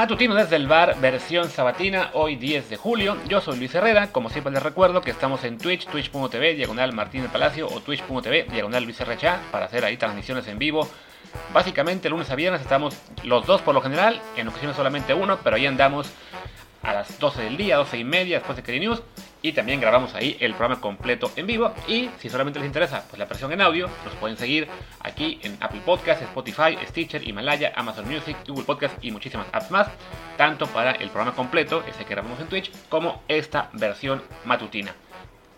Matutino desde el bar, versión sabatina, hoy 10 de julio. Yo soy Luis Herrera, como siempre les recuerdo que estamos en Twitch, twitch.tv, diagonal Martín del Palacio o twitch.tv, diagonal Luis RHA, para hacer ahí transmisiones en vivo. Básicamente lunes a viernes estamos los dos por lo general, en ocasiones solamente uno, pero ahí andamos a las 12 del día, 12 y media después de Keri News. Y también grabamos ahí el programa completo en vivo. Y si solamente les interesa pues la versión en audio, nos pueden seguir aquí en Apple Podcasts, Spotify, Stitcher, Himalaya, Amazon Music, Google Podcasts y muchísimas apps más. Tanto para el programa completo, ese que grabamos en Twitch, como esta versión matutina.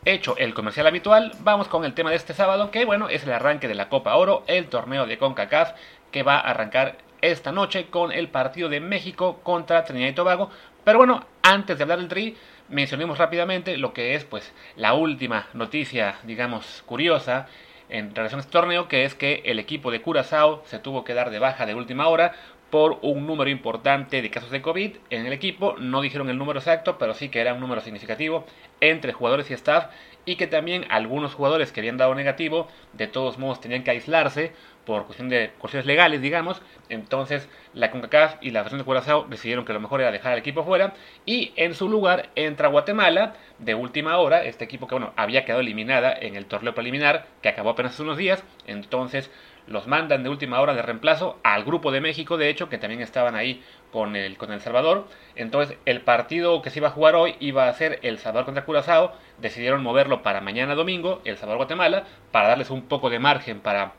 Hecho el comercial habitual, vamos con el tema de este sábado, que bueno, es el arranque de la Copa Oro, el torneo de CONCACAF, que va a arrancar esta noche con el partido de México contra Trinidad y Tobago. Pero bueno, antes de hablar del Tri, mencionemos rápidamente lo que es pues la última noticia, digamos, curiosa en relación a este torneo, que es que el equipo de Curazao se tuvo que dar de baja de última hora por un número importante de casos de COVID en el equipo. No dijeron el número exacto, pero sí que era un número significativo entre jugadores y staff y que también algunos jugadores que habían dado negativo de todos modos tenían que aislarse por cuestión de cuestiones legales, digamos. Entonces, la CONCACAF y la Federación de Curazao decidieron que lo mejor era dejar al equipo fuera. Y en su lugar entra Guatemala de última hora. Este equipo que, bueno, había quedado eliminada en el torneo preliminar, que acabó apenas hace unos días. Entonces, los mandan de última hora de reemplazo al grupo de México, de hecho, que también estaban ahí con el, con el Salvador. Entonces, el partido que se iba a jugar hoy iba a ser El Salvador contra Curazao. Decidieron moverlo para mañana domingo, El Salvador-Guatemala, para darles un poco de margen para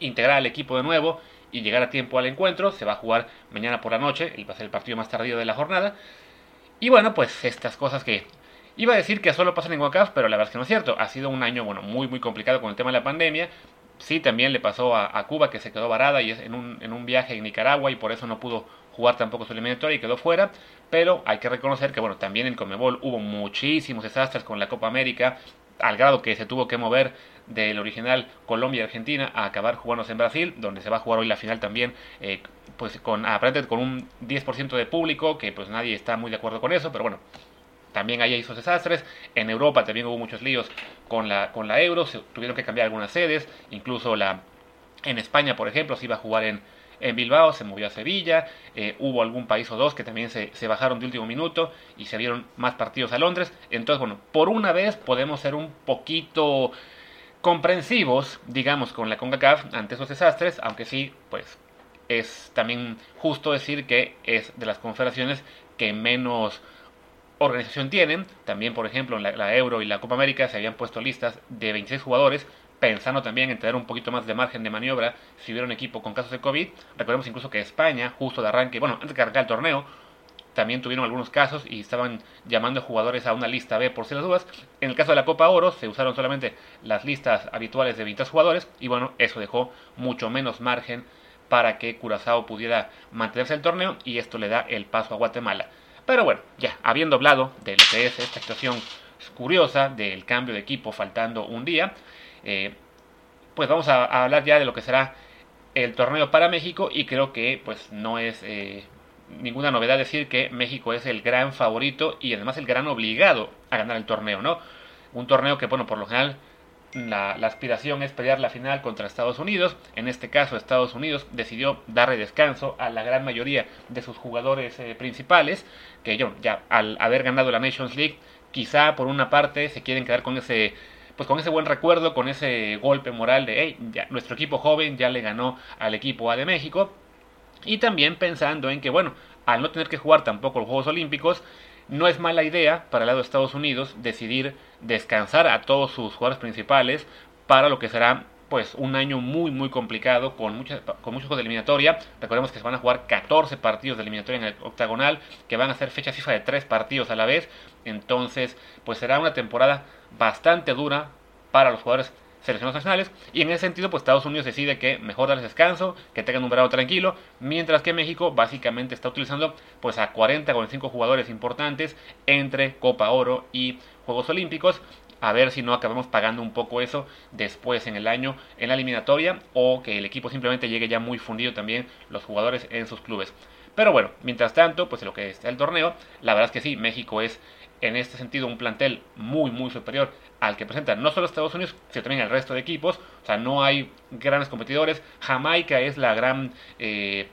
integrar al equipo de nuevo y llegar a tiempo al encuentro. Se va a jugar mañana por la noche, va a ser el partido más tardío de la jornada. Y bueno, pues estas cosas que iba a decir que solo pasan en CONCACAF, pero la verdad es que no es cierto. Ha sido un año bueno, muy muy complicado con el tema de la pandemia. Sí, también le pasó a, Cuba que se quedó varada y es en un, en un viaje en Nicaragua y por eso no pudo jugar tampoco su eliminatoria y quedó fuera. Pero hay que reconocer que bueno, también en Comebol hubo muchísimos desastres con la Copa América, al grado que se tuvo que mover del original Colombia y Argentina a acabar jugándose en Brasil, donde se va a jugar hoy la final también, eh, pues con aparentemente con un 10% de público, que pues nadie está muy de acuerdo con eso, pero bueno, también hay esos desastres. En Europa también hubo muchos líos con la, con la Euro, se tuvieron que cambiar algunas sedes, incluso la en España, por ejemplo, se iba a jugar en, en Bilbao, se movió a Sevilla, eh, hubo algún país o dos que también se, se, bajaron de último minuto y se dieron más partidos a Londres. Entonces, bueno, por una vez podemos ser un poquito comprensivos, digamos, con la CONCACAF ante esos desastres, aunque sí, pues es también justo decir que es de las confederaciones que menos organización tienen. También, por ejemplo, en la, Euro y la Copa América se habían puesto listas de 26 jugadores, pensando también en tener un poquito más de margen de maniobra si hubiera un equipo con casos de COVID. Recordemos incluso que España, justo de arranque, bueno, antes de arrancar el torneo, también tuvieron algunos casos y estaban llamando jugadores a una lista B por si las dudas. En el caso de la Copa Oro se usaron solamente las listas habituales de 20 jugadores y bueno, eso dejó mucho menos margen para que Curazao pudiera mantenerse el torneo y esto le da el paso a Guatemala. Pero bueno, ya habiendo hablado de lo que es esta situación curiosa del cambio de equipo faltando un día, eh, pues vamos a, hablar ya de lo que será el torneo para México y creo que pues no es eh, ninguna novedad decir que México es el gran favorito y además el gran obligado a ganar el torneo, ¿no? Un torneo que, bueno, por lo general la, aspiración es pelear la final contra Estados Unidos. En este caso, Estados Unidos decidió darle descanso a la gran mayoría de sus jugadores eh, principales, que yo, ya al haber ganado la Nations League, quizá por una parte se quieren quedar con ese pues con ese buen recuerdo, con ese golpe moral de, hey, ya, nuestro equipo joven ya le ganó al equipo A de México, y también pensando en que, bueno, al no tener que jugar tampoco los Juegos Olímpicos, no es mala idea para el lado de Estados Unidos decidir descansar a todos sus jugadores principales para lo que será pues un año muy muy complicado con muchas con muchos juegos de eliminatoria. Recordemos que se van a jugar 14 partidos de eliminatoria en el octagonal, que van a ser fecha FIFA de 3 partidos a la vez. Entonces, pues será una temporada bastante dura para los jugadores selecciones nacionales y en ese sentido pues Estados Unidos decide que mejor darles descanso, que tengan un verano tranquilo, mientras que México básicamente está utilizando pues a 40 45 jugadores importantes entre Copa Oro y Juegos Olímpicos a ver si no acabamos pagando un poco eso después en el año en la eliminatoria o que el equipo simplemente llegue ya muy fundido también los jugadores en sus clubes. Pero bueno, mientras tanto, pues en lo que está el torneo, la verdad es que sí, México es en este sentido un plantel muy muy superior al que presenta no solo Estados Unidos, sino también el resto de equipos. O sea, no hay grandes competidores. Jamaica es la gran, eh,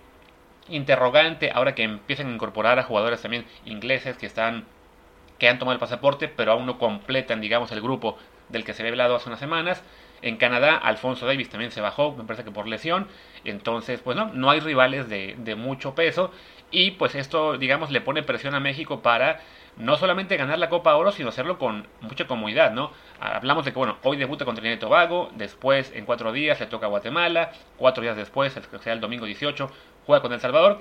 interrogante ahora que empiezan a incorporar a jugadores también ingleses que están que han tomado el pasaporte, pero aún no completan, digamos, el grupo del que se había hablado hace unas semanas. En Canadá, Alfonso Davis también se bajó, me parece que por lesión. Entonces, pues no, no hay rivales de, mucho peso. Y pues esto, digamos, le pone presión a México para no solamente ganar la Copa Oro, sino hacerlo con mucha comodidad, ¿no? Hablamos de que, bueno, hoy debuta contra Trinidad y Tobago, después en cuatro días le toca a Guatemala, cuatro días después, que sea el domingo 18, juega con El Salvador,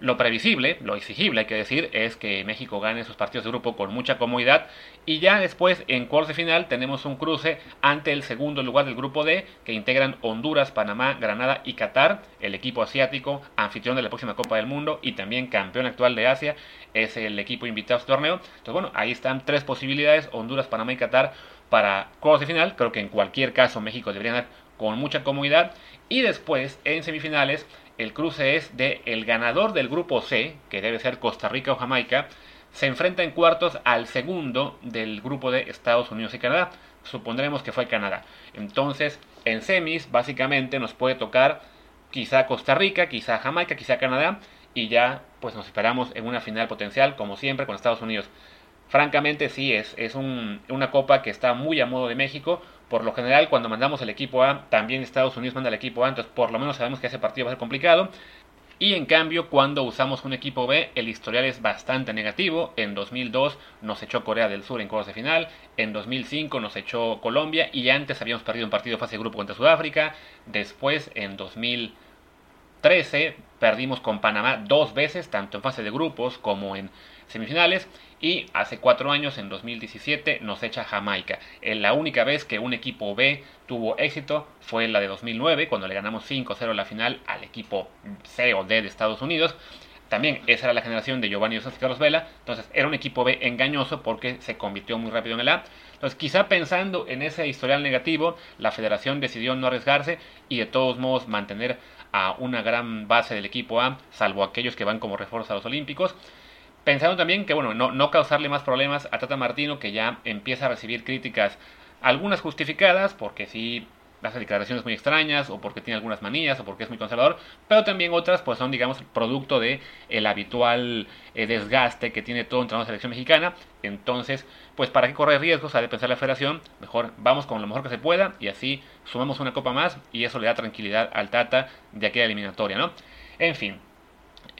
lo previsible, lo exigible hay que decir, es que México gane sus partidos de grupo con mucha comodidad. Y ya después en cuartos de final tenemos un cruce ante el segundo lugar del grupo D que integran Honduras, Panamá, Granada y Qatar, el equipo asiático anfitrión de la próxima Copa del Mundo y también campeón actual de Asia, es el equipo invitado a este torneo. Entonces bueno, ahí están tres posibilidades, Honduras, Panamá y Qatar para cuartos de final, creo que en cualquier caso México debería ganar con mucha comodidad. Y después en semifinales el cruce es de el ganador del grupo C, que debe ser Costa Rica o Jamaica, se enfrenta en cuartos al segundo del grupo de Estados Unidos y Canadá. Supondremos que fue Canadá. Entonces, en semis, básicamente nos puede tocar quizá Costa Rica, quizá Jamaica, quizá Canadá, y ya pues nos esperamos en una final potencial, como siempre, con Estados Unidos. Francamente, sí, es, es una copa que está muy a modo de México, por lo general, cuando mandamos el equipo A, también Estados Unidos manda el equipo A, entonces por lo menos sabemos que ese partido va a ser complicado. Y en cambio, cuando usamos un equipo B, el historial es bastante negativo. En 2002 nos echó Corea del Sur en cuartos de final, en 2005 nos echó Colombia y antes habíamos perdido un partido fase de grupo contra Sudáfrica. Después, en 2013, perdimos con Panamá dos veces, tanto en fase de grupos como en semifinales. Y hace cuatro años, en 2017, nos echa Jamaica. La única vez que un equipo B tuvo éxito fue la de 2009, cuando le ganamos 5-0 la final al equipo C o D de Estados Unidos. También esa era la generación de Giovanni Dos y Carlos Vela. Entonces era un equipo B engañoso porque se convirtió muy rápido en el A. Entonces quizá pensando en ese historial negativo, la federación decidió no arriesgarse y de todos modos mantener a una gran base del equipo A, salvo aquellos que van como refuerzos a los Olímpicos. Pensando también que, bueno, no, no causarle más problemas a Tata Martino, que ya empieza a recibir críticas, algunas justificadas, porque sí hace declaraciones muy extrañas, o porque tiene algunas manías, o porque es muy conservador, pero también otras pues son, digamos, producto de el habitual eh, desgaste que tiene todo entrenador de selección mexicana. Entonces, pues para qué correr riesgos, ha de pensar la federación, mejor vamos con lo mejor que se pueda, y así sumamos una copa más, y eso le da tranquilidad al Tata de aquella eliminatoria, ¿no? En fin,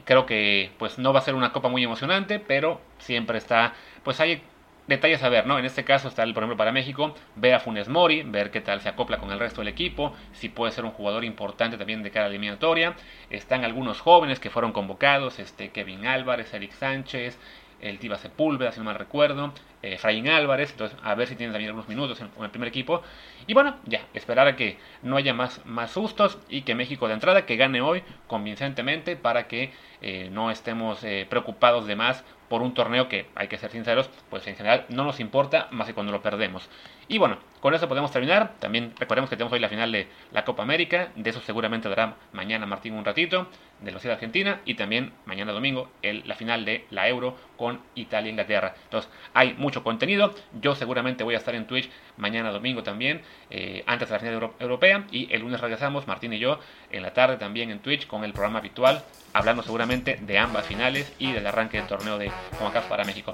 Creo que pues no va a ser una copa muy emocionante, pero siempre está, pues hay detalles a ver, ¿no? En este caso está, el, por ejemplo, para México, ver a Funes Mori, ver qué tal se acopla con el resto del equipo, si puede ser un jugador importante también de cara a la eliminatoria. Están algunos jóvenes que fueron convocados, este Kevin Álvarez, Eric Sánchez, el Tiva Sepúlveda, si no mal recuerdo, eh, Álvarez, entonces a ver si tienen también algunos minutos en, el primer equipo. Y bueno, ya, esperar a que no haya más, más sustos y que México de entrada, que gane hoy convincentemente para que eh, no estemos eh, preocupados de más por un torneo que, hay que ser sinceros, pues en general no nos importa más que cuando lo perdemos. Y bueno, con eso podemos terminar. También recordemos que tenemos hoy la final de la Copa América. De eso seguramente dará mañana Martín un ratito, de la ciudad Argentina. Y también mañana domingo el, la final de la Euro con Italia e Inglaterra. Entonces hay mucho contenido. Yo seguramente voy a estar en Twitch mañana domingo también, eh, antes de la final europea. Y el lunes regresamos, Martín y yo, en la tarde también en Twitch con el programa habitual, hablando seguramente de ambas finales y del arranque del torneo de CONCACAF para México.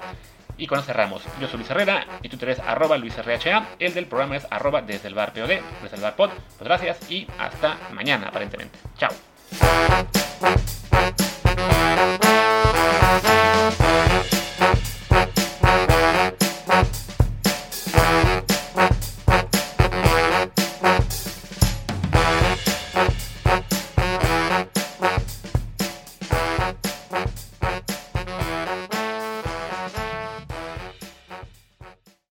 Y con eso cerramos. Yo soy Luis Herrera y tú eres arroba LuisRHA. El del programa es arroba desde el bar POD, desde el bar pod. Pues gracias y hasta mañana aparentemente. Chao.